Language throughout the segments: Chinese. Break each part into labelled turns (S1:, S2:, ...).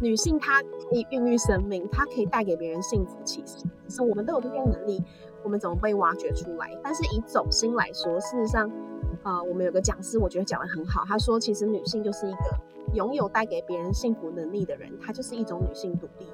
S1: 女性她可以孕育生命，她可以带给别人幸福。其实，其实我们都有这些能力，我们怎么被挖掘出来？但是以走心来说，事实上，呃，我们有个讲师，我觉得讲得很好。他说，其实女性就是一个拥有带给别人幸福能力的人，她就是一种女性独立。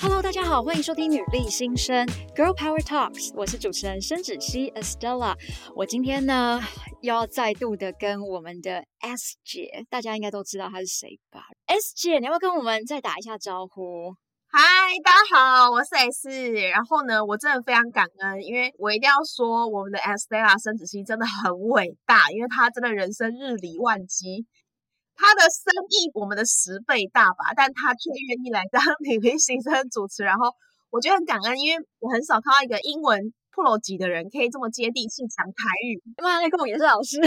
S2: Hello，大家好，欢迎收听女力新生 Girl Power Talks，我是主持人申芷熙 Estella。我今天呢，要再度的跟我们的 S 姐，大家应该都知道她是谁吧？S 姐，你要不要跟我们再打一下招呼？
S1: 嗨，大家好，我是 S。然后呢，我真的非常感恩，因为我一定要说，我们的 Estella 申子熙真的很伟大，因为她真的人生日理万机。他的生意我们的十倍大吧，但他却愿意来当女力新生主持，然后我觉得很感恩，因为我很少看到一个英文 pro 级的人可以这么接地气讲台语。
S2: 妈，那跟我也是老师。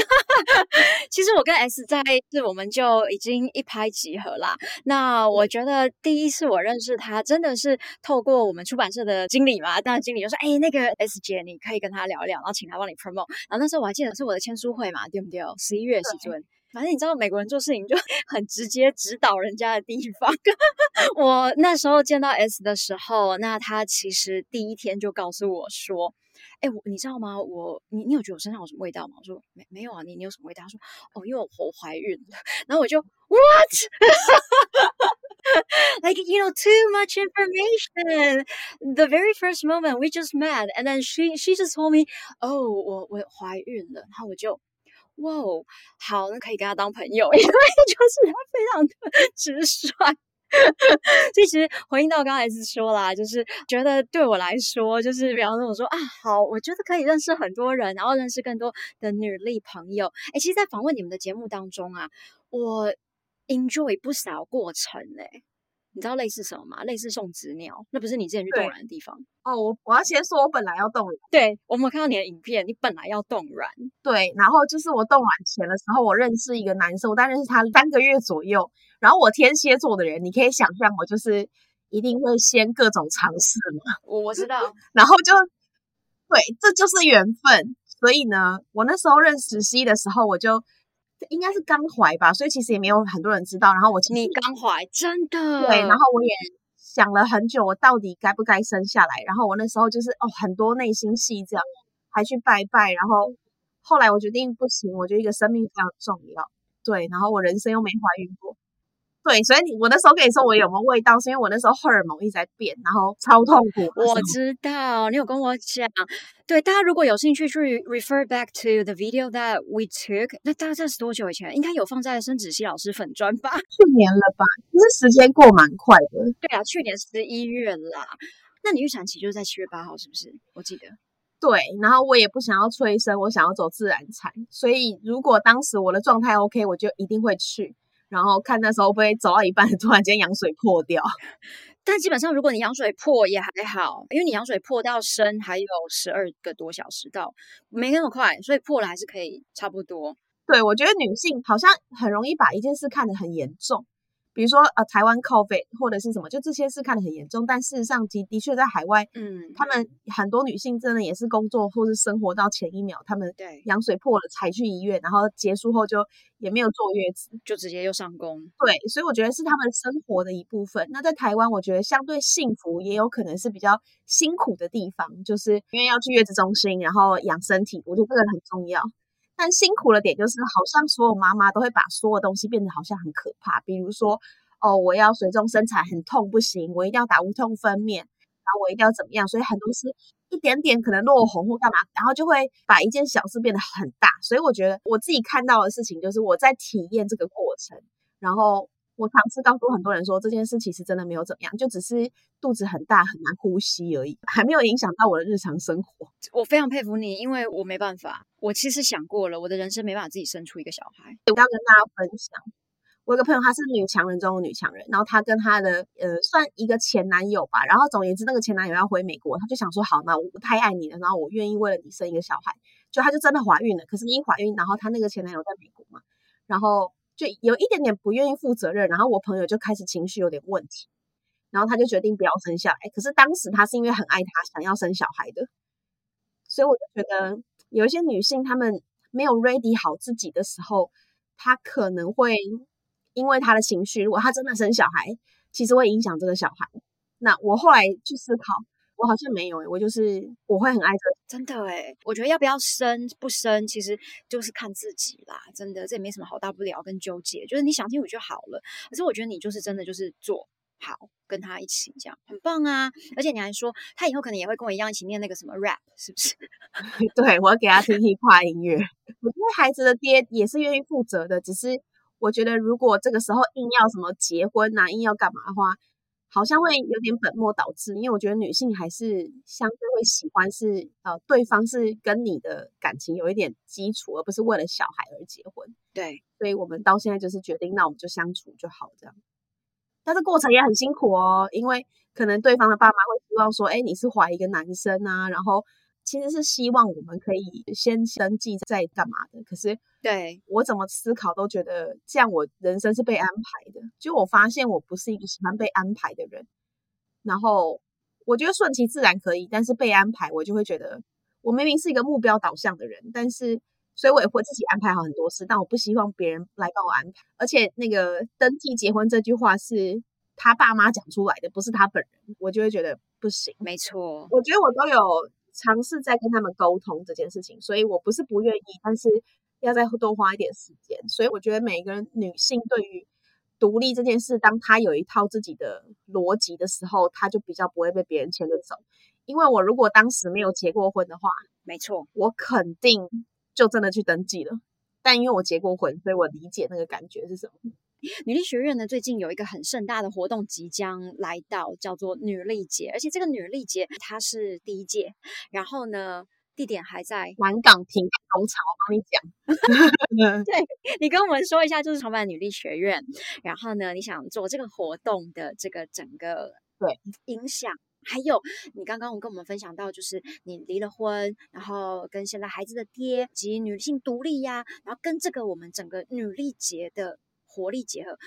S2: 其实我跟 S 在是我们就已经一拍即合啦。那我觉得第一次我认识他，真的是透过我们出版社的经理嘛，当然经理就说：“哎，那个 S 姐，你可以跟他聊一聊，然后请他帮你 promote。”然后那时候我还记得是我的签书会嘛，对不对？十一月时阵。反正你知道美国人做事情就 很直接，指导人家的地方。我那时候见到 S 的时候，那他其实第一天就告诉我说：“哎，我你知道吗？我你你有觉得我身上有什么味道吗？”我说：“没没有啊，你你有什么味道？”他说：“哦，因为我我怀孕了。”然后我就 What？Like you know too much information. The very first moment we just met, and then she she just told me, “Oh，我我怀孕了。”然后我就。哇哦，好，那可以跟他当朋友，因为就是他非常的 直率。其实回应到刚才是说啦，就是觉得对我来说，就是比方说我说啊，好，我觉得可以认识很多人，然后认识更多的女力朋友。哎，其实，在访问你们的节目当中啊，我 enjoy 不少过程嘞。你知道类似什么吗？类似送子鸟，那不是你之前去冻卵的地方
S1: 哦。我我要先说，我本来要冻卵。
S2: 对，我们有看到你的影片，你本来要冻卵。
S1: 对，然后就是我冻卵前的时候，我认识一个男生，我大概认识他三个月左右。然后我天蝎座的人，你可以想象，我就是一定会先各种尝试嘛。
S2: 我我知道。
S1: 然后就对，这就是缘分。所以呢，我那时候认识 C 的时候，我就。应该是刚怀吧，所以其实也没有很多人知道。然后我其实
S2: 你刚怀，真的
S1: 对。然后我也想了很久，我到底该不该生下来。然后我那时候就是哦，很多内心戏这样，还去拜拜。然后后来我决定不行，我觉得一个生命非常重要。对，然后我人生又没怀孕过。对，所以你我那时候跟你说我有没有味道，是因为我那时候荷尔蒙一直在变，然后超痛苦。
S2: 我知道你有跟我讲。对，大家如果有兴趣去 refer back to the video that we took，那大概这是多久以前？应该有放在申子熙老师粉专吧？
S1: 去年了吧？其实时间过蛮快的。
S2: 对啊，去年十一月啦。那你预产期就是在七月八号，是不是？我记得。
S1: 对，然后我也不想要催生，我想要走自然产，所以如果当时我的状态 OK，我就一定会去。然后看那时候会不会走到一半，突然间羊水破掉。
S2: 但基本上，如果你羊水破也还好，因为你羊水破到深还有十二个多小时到，没那么快，所以破了还是可以差不多。
S1: 对，我觉得女性好像很容易把一件事看得很严重。比如说，呃，台湾 COVID 或者是什么，就这些事看得很严重，但事实上，的的确在海外，嗯，他们很多女性真的也是工作或是生活到前一秒，他们对羊水破了才去医院，然后结束后就也没有坐月子，
S2: 就直接又上工。
S1: 对，所以我觉得是他们生活的一部分。那在台湾，我觉得相对幸福，也有可能是比较辛苦的地方，就是因为要去月子中心，然后养身体，我觉得这个很重要。但辛苦的点就是，好像所有妈妈都会把所有东西变得好像很可怕。比如说，哦，我要水中生产很痛不行，我一定要打无痛分娩，然后我一定要怎么样？所以很多事一点点可能落红或干嘛，然后就会把一件小事变得很大。所以我觉得我自己看到的事情就是我在体验这个过程，然后。我尝试告诉很多人说，这件事其实真的没有怎么样，就只是肚子很大很难呼吸而已，还没有影响到我的日常生活。
S2: 我非常佩服你，因为我没办法。我其实想过了，我的人生没办法自己生出一个小孩。
S1: 我要跟大家分享，我有个朋友，她是女强人中的女强人，然后她跟她的呃算一个前男友吧，然后总而言之，那个前男友要回美国，她就想说，好，那我太爱你了，然后我愿意为了你生一个小孩，就她就真的怀孕了。可是你一怀孕，然后她那个前男友在美国嘛，然后。就有一点点不愿意负责任，然后我朋友就开始情绪有点问题，然后他就决定不要生下来。可是当时他是因为很爱他，想要生小孩的，所以我就觉得有一些女性，她们没有 ready 好自己的时候，她可能会因为他的情绪，如果他真的生小孩，其实会影响这个小孩。那我后来去思考，我好像没有诶，我就是我会很爱这个，
S2: 真的诶，我觉得要不要生不生，其实就是看自己啦，真的这也没什么好大不了跟纠结，就是你想清楚就好了。可是我觉得你就是真的就是做。好，跟他一起这样很棒啊！而且你还说他以后可能也会跟我一样一起念那个什么 rap，是不是？
S1: 对，我要给他听 hip hop 音乐。我觉得孩子的爹也是愿意负责的，只是我觉得如果这个时候硬要什么结婚呐、啊，硬要干嘛的话，好像会有点本末倒置。因为我觉得女性还是相对会喜欢是呃对方是跟你的感情有一点基础，而不是为了小孩而结婚。
S2: 对，
S1: 所以我们到现在就是决定，那我们就相处就好这样。但是过程也很辛苦哦，因为可能对方的爸妈会希望说，哎，你是怀一个男生啊，然后其实是希望我们可以先登记再干嘛的。可是，
S2: 对
S1: 我怎么思考都觉得这样我人生是被安排的。就我发现我不是一个喜欢被安排的人，然后我觉得顺其自然可以，但是被安排我就会觉得我明明是一个目标导向的人，但是。所以我也会自己安排好很多事，但我不希望别人来帮我安排。而且那个登记结婚这句话是他爸妈讲出来的，不是他本人，我就会觉得不行。
S2: 没错，
S1: 我觉得我都有尝试在跟他们沟通这件事情，所以我不是不愿意，但是要再多花一点时间。所以我觉得每一个女性对于独立这件事，当她有一套自己的逻辑的时候，她就比较不会被别人牵着走。因为我如果当时没有结过婚的话，
S2: 没错，
S1: 我肯定。就真的去登记了，但因为我结过婚，所以我理解那个感觉是什么。
S2: 女力学院呢，最近有一个很盛大的活动即将来到，叫做女力节，而且这个女力节它是第一届，然后呢，地点还在
S1: 南港平安农场，我帮你讲。
S2: 对，你跟我们说一下，就是创办女力学院，然后呢，你想做这个活动的这个整个对影响。还有，你刚刚跟我们分享到，就是你离了婚，然后跟现在孩子的爹及女性独立呀，然后跟这个我们整个女力节的活力结合，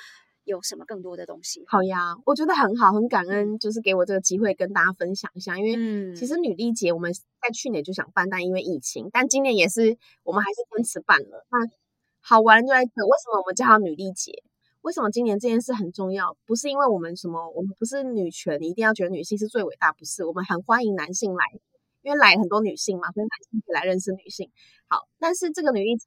S2: 有什么更多的东西？
S1: 好呀，我觉得很好，很感恩，就是给我这个机会跟大家分享一下。因为其实女力节我们在去年就想办，但因为疫情，但今年也是我们还是坚持办了。那好玩就在这，为什么我们叫它女力节？为什么今年这件事很重要？不是因为我们什么，我们不是女权，你一定要觉得女性是最伟大，不是？我们很欢迎男性来，因为来很多女性嘛，所以男性可以来认识女性。好，但是这个女力节，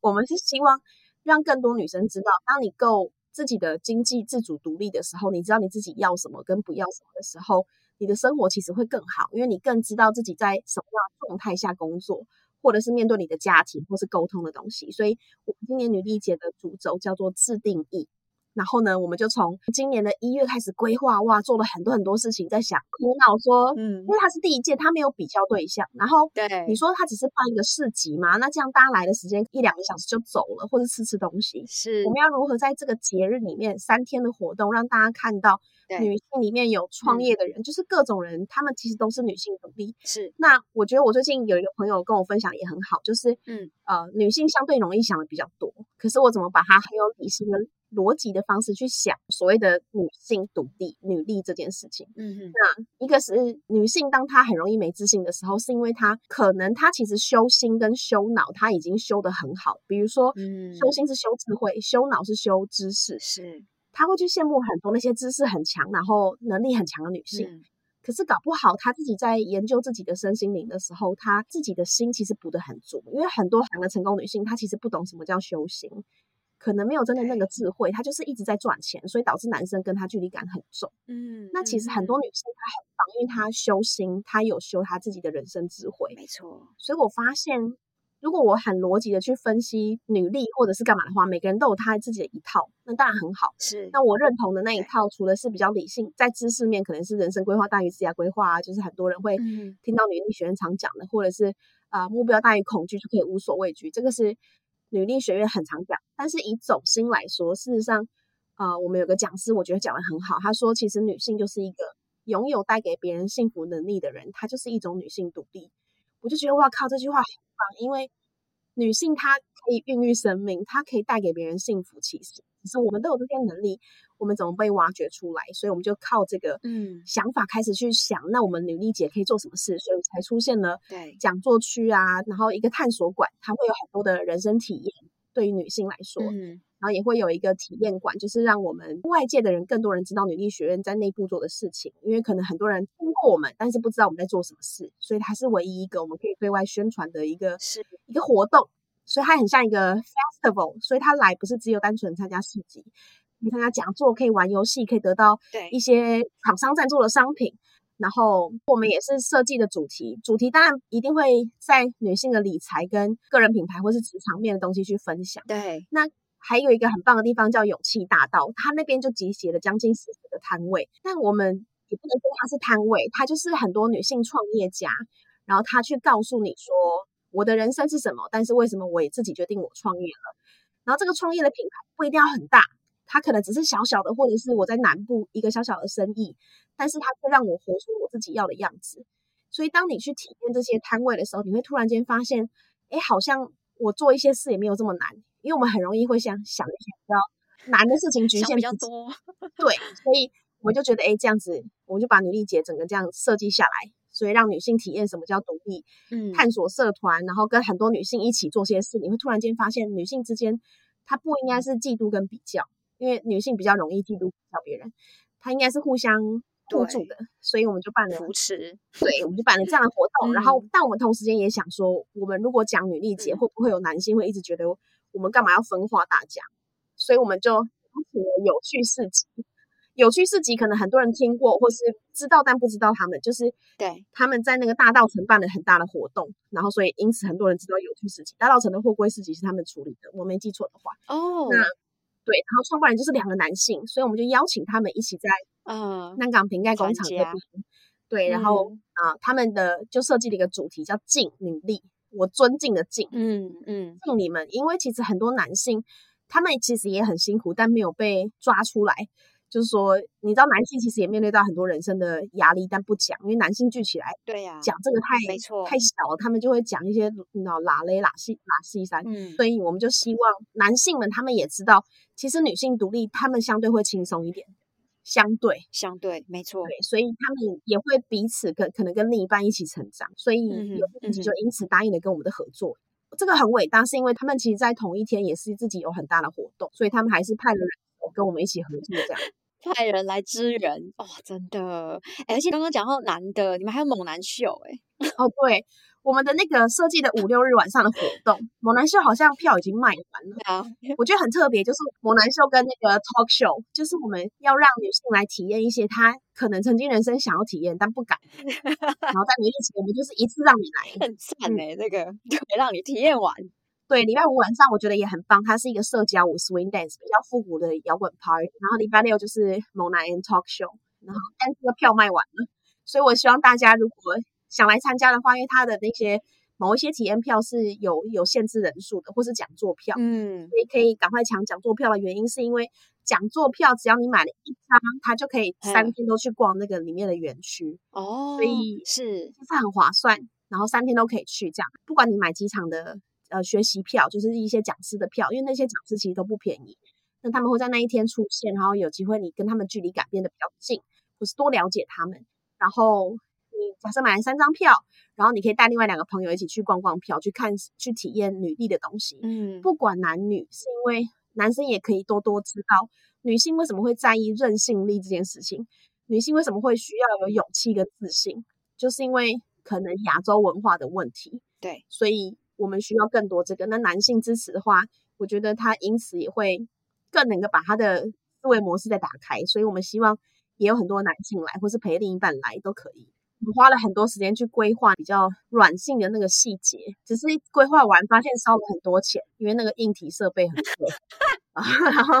S1: 我们是希望让更多女生知道，当你够自己的经济自主独立的时候，你知道你自己要什么跟不要什么的时候，你的生活其实会更好，因为你更知道自己在什么样的状态下工作。或者是面对你的家庭，或是沟通的东西，所以我们今年女力节的主轴叫做自定义。然后呢，我们就从今年的一月开始规划，哇，做了很多很多事情，在想苦恼说，嗯，因为它是第一届，它没有比较对象。然后，对，你说它只是办一个市集嘛？那这样大家来的时间一两个小时就走了，或者吃吃东西。是，我们要如何在这个节日里面三天的活动，让大家看到？女性里面有创业的人，就是各种人，他们其实都是女性独立。是，那我觉得我最近有一个朋友跟我分享也很好，就是嗯呃，女性相对容易想的比较多，可是我怎么把它很有理性的逻辑的方式去想所谓的女性独立、女力这件事情？嗯哼，那一个是女性，当她很容易没自信的时候，是因为她可能她其实修心跟修脑，她已经修得很好，比如说，嗯，修心是修智慧，修脑是修知识，是。她会去羡慕很多那些知识很强，然后能力很强的女性，嗯、可是搞不好他自己在研究自己的身心灵的时候，他自己的心其实补得很足。因为很多行的成功女性，她其实不懂什么叫修行，可能没有真的那个智慧，他就是一直在赚钱，所以导致男生跟他距离感很重。嗯，那其实很多女生她很棒，因为她修心，她有修她自己的人生智慧。没错，所以我发现。如果我很逻辑的去分析女力或者是干嘛的话，每个人都有他自己的一套，那当然很好。是，那我认同的那一套，除了是比较理性，在知识面可能是人生规划大于职业规划啊，就是很多人会听到女力学院常讲的，或者是啊、呃、目标大于恐惧就可以无所畏惧，这个是女力学院很常讲。但是以总心来说，事实上，啊、呃，我们有个讲师，我觉得讲的很好，他说其实女性就是一个拥有带给别人幸福能力的人，她就是一种女性独立。我就觉得哇靠，这句话很棒，因为女性她可以孕育生命，她可以带给别人幸福。其实可是我们都有这些能力，我们怎么被挖掘出来？所以我们就靠这个嗯想法开始去想，嗯、那我们女力姐可以做什么事？所以才出现了对讲座区啊，然后一个探索馆，它会有很多的人生体验，对于女性来说，嗯。然后也会有一个体验馆，就是让我们外界的人更多人知道女力学院在内部做的事情。因为可能很多人听过我们，但是不知道我们在做什么事，所以它是唯一一个我们可以对外宣传的一个是一个活动。所以它很像一个 festival，所以他来不是只有单纯参加市集，你参加讲座，可以玩游戏，可以得到一些厂商赞助的商品。然后我们也是设计的主题，主题当然一定会在女性的理财跟个人品牌或是职场面的东西去分享。
S2: 对，
S1: 那。还有一个很棒的地方叫勇气大道，它那边就集结了将近四十个摊位。但我们也不能说它是摊位，它就是很多女性创业家，然后她去告诉你说我的人生是什么，但是为什么我也自己决定我创业了。然后这个创业的品牌不一定要很大，它可能只是小小的，或者是我在南部一个小小的生意，但是它却让我活出我自己要的样子。所以当你去体验这些摊位的时候，你会突然间发现，哎，好像我做一些事也没有这么难。因为我们很容易会想想一些比较难的事情，局限
S2: 比较多。
S1: 对，所以我就觉得，哎，这样子，我就把女力节整个这样设计下来，所以让女性体验什么叫独立，嗯，探索社团，然后跟很多女性一起做些事，你会突然间发现，女性之间，她不应该是嫉妒跟比较，因为女性比较容易嫉妒比较别人，她应该是互相。互助的，所以我们就办了
S2: 扶持，
S1: 对，我们就办了这样的活动。嗯、然后，但我们同时间也想说，我们如果讲女力节，会不会有男性会一直觉得我们干嘛要分化大家？所以我们就邀请了有趣市集。有趣市集可能很多人听过，或是知道，但不知道他们就是对他们在那个大道城办了很大的活动，然后所以因此很多人知道有趣市集。大道城的货柜市集是他们处理的，我没记错的话。哦，那对，然后创办人就是两个男性，所以我们就邀请他们一起在。嗯，南港瓶盖工厂这边，对，然后啊、嗯呃，他们的就设计了一个主题叫“敬女力”，我尊敬的敬，嗯嗯，敬你们，因为其实很多男性他们其实也很辛苦，但没有被抓出来。就是说，你知道男性其实也面对到很多人生的压力，但不讲，因为男性聚起来，对呀、啊，讲这个太没错。太小了，他们就会讲一些你知道拉勒拉西拉西山，嗯，所以我们就希望男性们他们也知道，其实女性独立，他们相对会轻松一点。相对，
S2: 相对，没错，
S1: 对，所以他们也会彼此跟可能跟另一半一起成长，所以有自己就因此答应了跟我们的合作，嗯嗯、这个很伟大，是因为他们其实，在同一天也是自己有很大的活动，所以他们还是派了人跟我们一起合作，这样
S2: 派人来支援哦，真的，而且刚刚讲到男的，你们还有猛男秀，哎，
S1: 哦，对。我们的那个设计的五六日晚上的活动，猛男秀好像票已经卖完了。啊，我觉得很特别，就是猛男秀跟那个 talk show，就是我们要让女性来体验一些她可能曾经人生想要体验但不敢。然后在女力节，我们就是一次让你来，
S2: 很赞哎，那个让你体验完。
S1: 对，礼拜五晚上我觉得也很棒，它是一个社交舞 swing dance，比较复古的摇滚 party。然后礼拜六就是猛男 and talk show，然后但是这个票卖完了，所以我希望大家如果。想来参加的话，因为它的那些某一些体验票是有有限制人数的，或是讲座票，嗯，所以可以赶快抢讲座票的原因，是因为讲座票只要你买了一张，它就可以三天都去逛那个里面的园区哦，所以是是很划算，然后三天都可以去这样，不管你买几场的呃学习票，就是一些讲师的票，因为那些讲师其实都不便宜，那他们会在那一天出现，然后有机会你跟他们距离感变得比较近，或是多了解他们，然后。你假设买了三张票，然后你可以带另外两个朋友一起去逛逛票，去看去体验女力的东西。嗯，不管男女，是因为男生也可以多多知道女性为什么会在意韧性力这件事情，女性为什么会需要有勇气跟自信，就是因为可能亚洲文化的问题。对，所以我们需要更多这个。那男性支持的话，我觉得他因此也会更能够把他的思维模式再打开。所以我们希望也有很多男性来，或是陪另一半来都可以。我们花了很多时间去规划比较软性的那个细节，只是规划完发现烧了很多钱，因为那个硬体设备很贵，然后。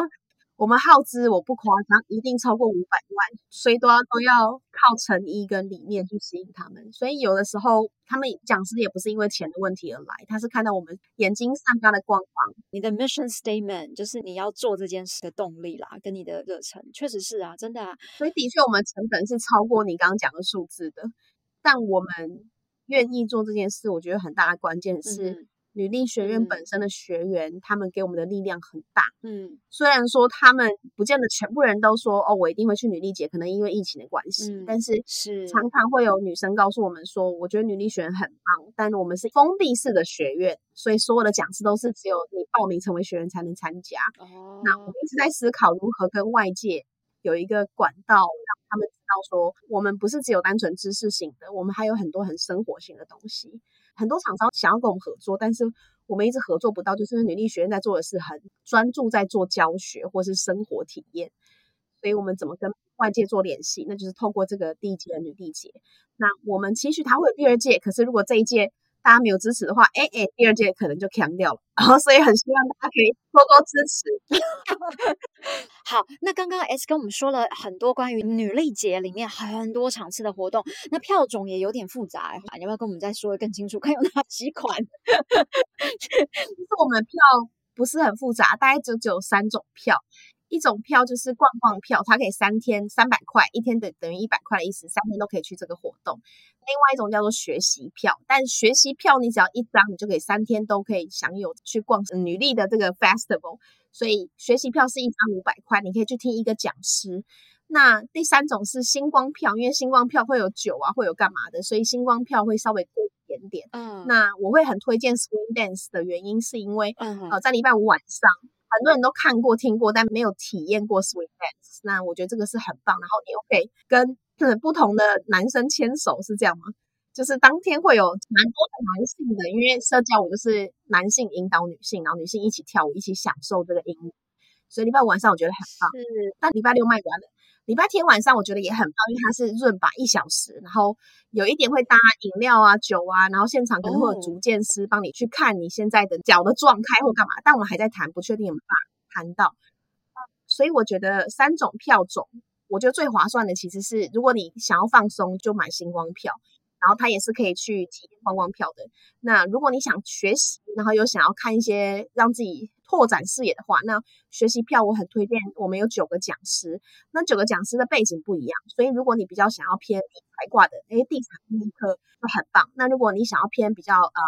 S1: 我们耗资，我不夸张，一定超过五百万，所以都要都要靠诚意跟理念去吸引他们。所以有的时候，他们讲师也不是因为钱的问题而来，他是看到我们眼睛散发的光芒。
S2: 你的 mission statement 就是你要做这件事的动力啦，跟你的热忱，确实是啊，真的啊。
S1: 所以的确，我们成本是超过你刚刚讲的数字的，但我们愿意做这件事，我觉得很大的关键是女力学院本身的学员，嗯、他们给我们的力量很大。
S2: 嗯，
S1: 虽然说他们不见得全部人都说哦，我一定会去女力节，可能因为疫情的关系。嗯、但是是常常会有女生告诉我们说，我觉得女力学院很棒，但我们是封闭式的学院，所以所有的讲师都是只有你报名成为学员才能参加。哦，那我们一直在思考如何跟外界有一个管道，让他们知道说，我们不是只有单纯知识型的，我们还有很多很生活性的东西。很多厂商想要跟我们合作，但是我们一直合作不到，就是因为女力学院在做的是很专注在做教学或是生活体验，所以我们怎么跟外界做联系？那就是透过这个第一届的女力节。那我们期许它会有第二届，可是如果这一届，大家没有支持的话，哎哎，第二届可能就强掉了，然后所以很希望大家可以多多支持。
S2: 好，那刚刚 S 跟我们说了很多关于女力节里面很多场次的活动，那票种也有点复杂，你要不要跟我们再说的更清楚？看有哪几款？
S1: 其实我们票不是很复杂，大概就只有三种票。一种票就是逛逛票，它可以三天三百块，一天等等于一百块的意思，三天都可以去这个活动。另外一种叫做学习票，但学习票你只要一张，你就可以三天都可以享有去逛女力的这个 festival。所以学习票是一张五百块，你可以去听一个讲师。那第三种是星光票，因为星光票会有酒啊，会有干嘛的，所以星光票会稍微贵一点点。嗯，那我会很推荐 Swing Dance 的原因是因为，嗯，呃，在礼拜五晚上。很多人都看过、听过，但没有体验过 swing dance。那我觉得这个是很棒，然后你又可以跟不同的男生牵手，是这样吗？就是当天会有蛮多的男性的，因为社交舞就是男性引导女性，然后女性一起跳舞，一起享受这个音乐。所以礼拜五晚上我觉得很棒，是。但礼拜六卖完了。礼拜天晚上我觉得也很棒，因为它是润吧一小时，然后有一点会搭饮料啊、酒啊，然后现场可能会有足健师帮你去看你现在的脚的状态或干嘛，但我们还在谈，不确定有没有办法谈到。所以我觉得三种票种，我觉得最划算的其实是，如果你想要放松，就买星光票。然后它也是可以去体验观光票的。那如果你想学习，然后又想要看一些让自己拓展视野的话，那学习票我很推荐。我们有九个讲师，那九个讲师的背景不一样，所以如果你比较想要偏理财挂的，哎，地产那一科就很棒。那如果你想要偏比较呃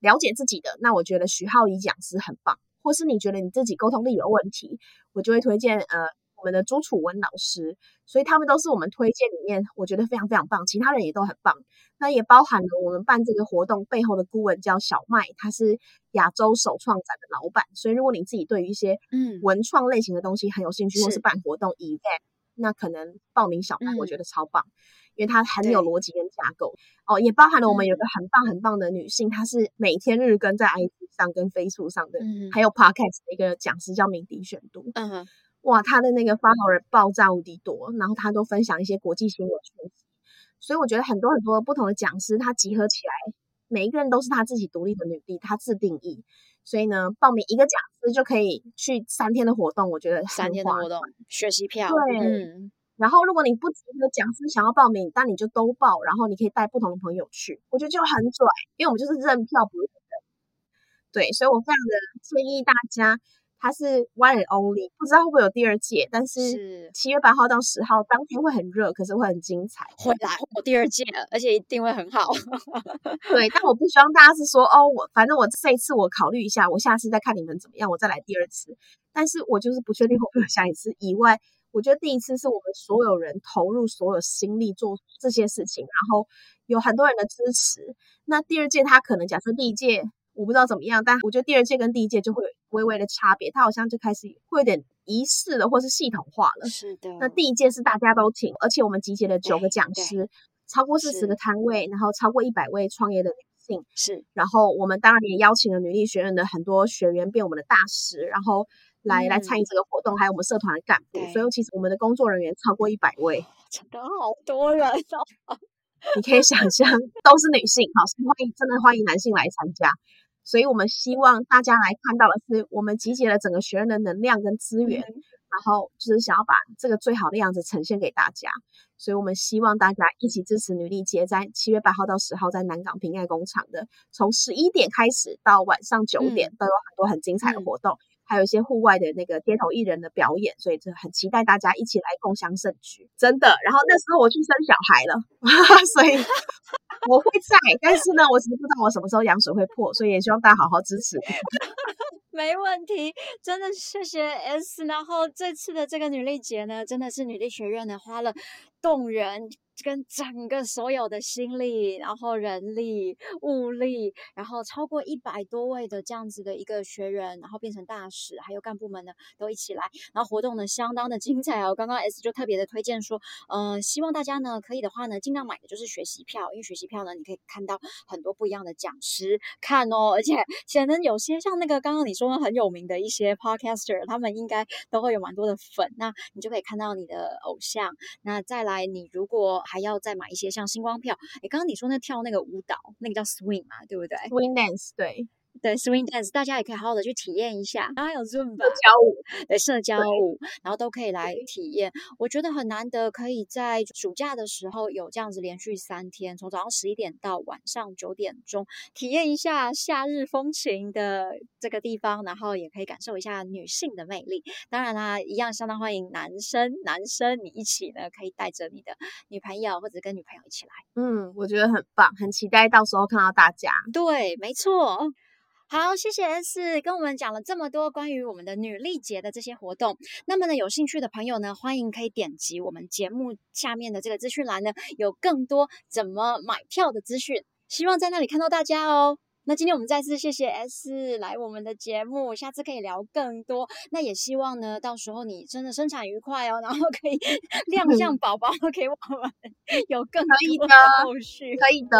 S1: 了解自己的，那我觉得徐浩怡讲师很棒。或是你觉得你自己沟通力有问题，我就会推荐呃。我们的朱楚文老师，所以他们都是我们推荐里面我觉得非常非常棒，其他人也都很棒。那也包含了我们办这个活动背后的顾问叫小麦，他是亚洲首创展的老板。所以如果你自己对于一些嗯文创类型的东西很有兴趣，嗯、或是办活动 event，那可能报名小麦我觉得超棒，嗯、因为他很有逻辑跟架构。哦，也包含了我们有个很棒很棒的女性，她是每天日更在 IG 上跟 Facebook 上的，嗯、还有 Podcast 的一个讲师叫明迪选读。哇，他的那个 follower 爆炸无敌多，然后他都分享一些国际新闻讯息，所以我觉得很多很多不同的讲师，他集合起来，每一个人都是他自己独立的女力，他自定义，所以呢，报名一个讲师就可以去三天的活动，我觉得
S2: 三天的活动学习票，
S1: 对，嗯，然后如果你不值得讲师想要报名，那你就都报，然后你可以带不同的朋友去，我觉得就很拽，因为我们就是认票不认人，对，所以我非常的建议大家。它是 one and only，不知道会不会有第二届，但是七月八号到十号当天会很热，可是会很精彩。
S2: 会来有第二届，而且一定会很好。
S1: 对，但我不希望大家是说哦，我反正我这一次我考虑一下，我下次再看你们怎么样，我再来第二次。但是我就是不确定会不会有下一次。以外，我觉得第一次是我们所有人投入所有心力做这些事情，然后有很多人的支持。那第二届他可能假设第一届。我不知道怎么样，但我觉得第二届跟第一届就会有微微的差别，它好像就开始会有点仪式了，或是系统化了。
S2: 是的。
S1: 那第一届是大家都请，而且我们集结了九个讲师，超过四十个摊位，然后超过一百位创业的女性。
S2: 是。
S1: 然后我们当然也邀请了女力学院的很多学员变我们的大使，然后来、嗯、来参与这个活动，还有我们社团的干部。所以其实我们的工作人员超过一百位，
S2: 真的好多人哦。
S1: 你可以想象，都是女性，好，欢迎，真的欢迎男性来参加。所以我们希望大家来看到的是，我们集结了整个学院的能量跟资源，嗯、然后就是想要把这个最好的样子呈现给大家。所以我们希望大家一起支持女力节，在七月八号到十号在南港平爱工厂的，从十一点开始到晚上九点、嗯、都有很多很精彩的活动。还有一些户外的那个街头艺人的表演，所以就很期待大家一起来共襄盛举，真的。然后那时候我去生小孩了，所以我会在，但是呢，我只是不知道我什么时候羊水会破，所以也希望大家好好支持。
S2: 没问题，真的谢谢 S。然后这次的这个女力节呢，真的是女力学院呢花了动人。跟整个所有的心力，然后人力、物力，然后超过一百多位的这样子的一个学员，然后变成大使，还有干部们呢都一起来，然后活动呢相当的精彩哦。刚刚 S 就特别的推荐说，呃，希望大家呢可以的话呢，尽量买的就是学习票，因为学习票呢你可以看到很多不一样的讲师看哦，而且显然有些像那个刚刚你说的很有名的一些 podcaster，他们应该都会有蛮多的粉，那你就可以看到你的偶像。那再来，你如果还要再买一些像星光票，哎，刚刚你说那跳那个舞蹈，那个叫 swing 嘛，对不对
S1: ？swing dance，对。
S2: 对，swing dance，大家也可以好好的去体验一下。然后还有 Zumba
S1: 社交舞，
S2: 对，社交舞，然后都可以来体验。我觉得很难得，可以在暑假的时候有这样子连续三天，从早上十一点到晚上九点钟，体验一下夏日风情的这个地方，然后也可以感受一下女性的魅力。当然啦，一样相当欢迎男生，男生你一起呢，可以带着你的女朋友或者跟女朋友一起来。
S1: 嗯，我觉得很棒，很期待到时候看到大家。
S2: 对，没错。好，谢谢 S 跟我们讲了这么多关于我们的女力节的这些活动。那么呢，有兴趣的朋友呢，欢迎可以点击我们节目下面的这个资讯栏呢，有更多怎么买票的资讯。希望在那里看到大家哦。那今天我们再次谢谢 S 来我们的节目，下次可以聊更多。那也希望呢，到时候你真的生产愉快哦，然后可以 亮相宝宝给我们有更多的后续。
S1: 可以的，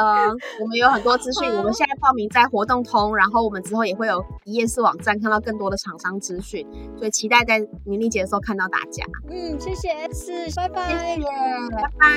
S1: 我们有很多资讯，我们现在报名在活动通，然后我们之后也会有一页式网站看到更多的厂商资讯，所以期待在女力节的时候看到大家。
S2: 嗯，谢谢 S，拜拜，
S1: 谢谢，拜拜。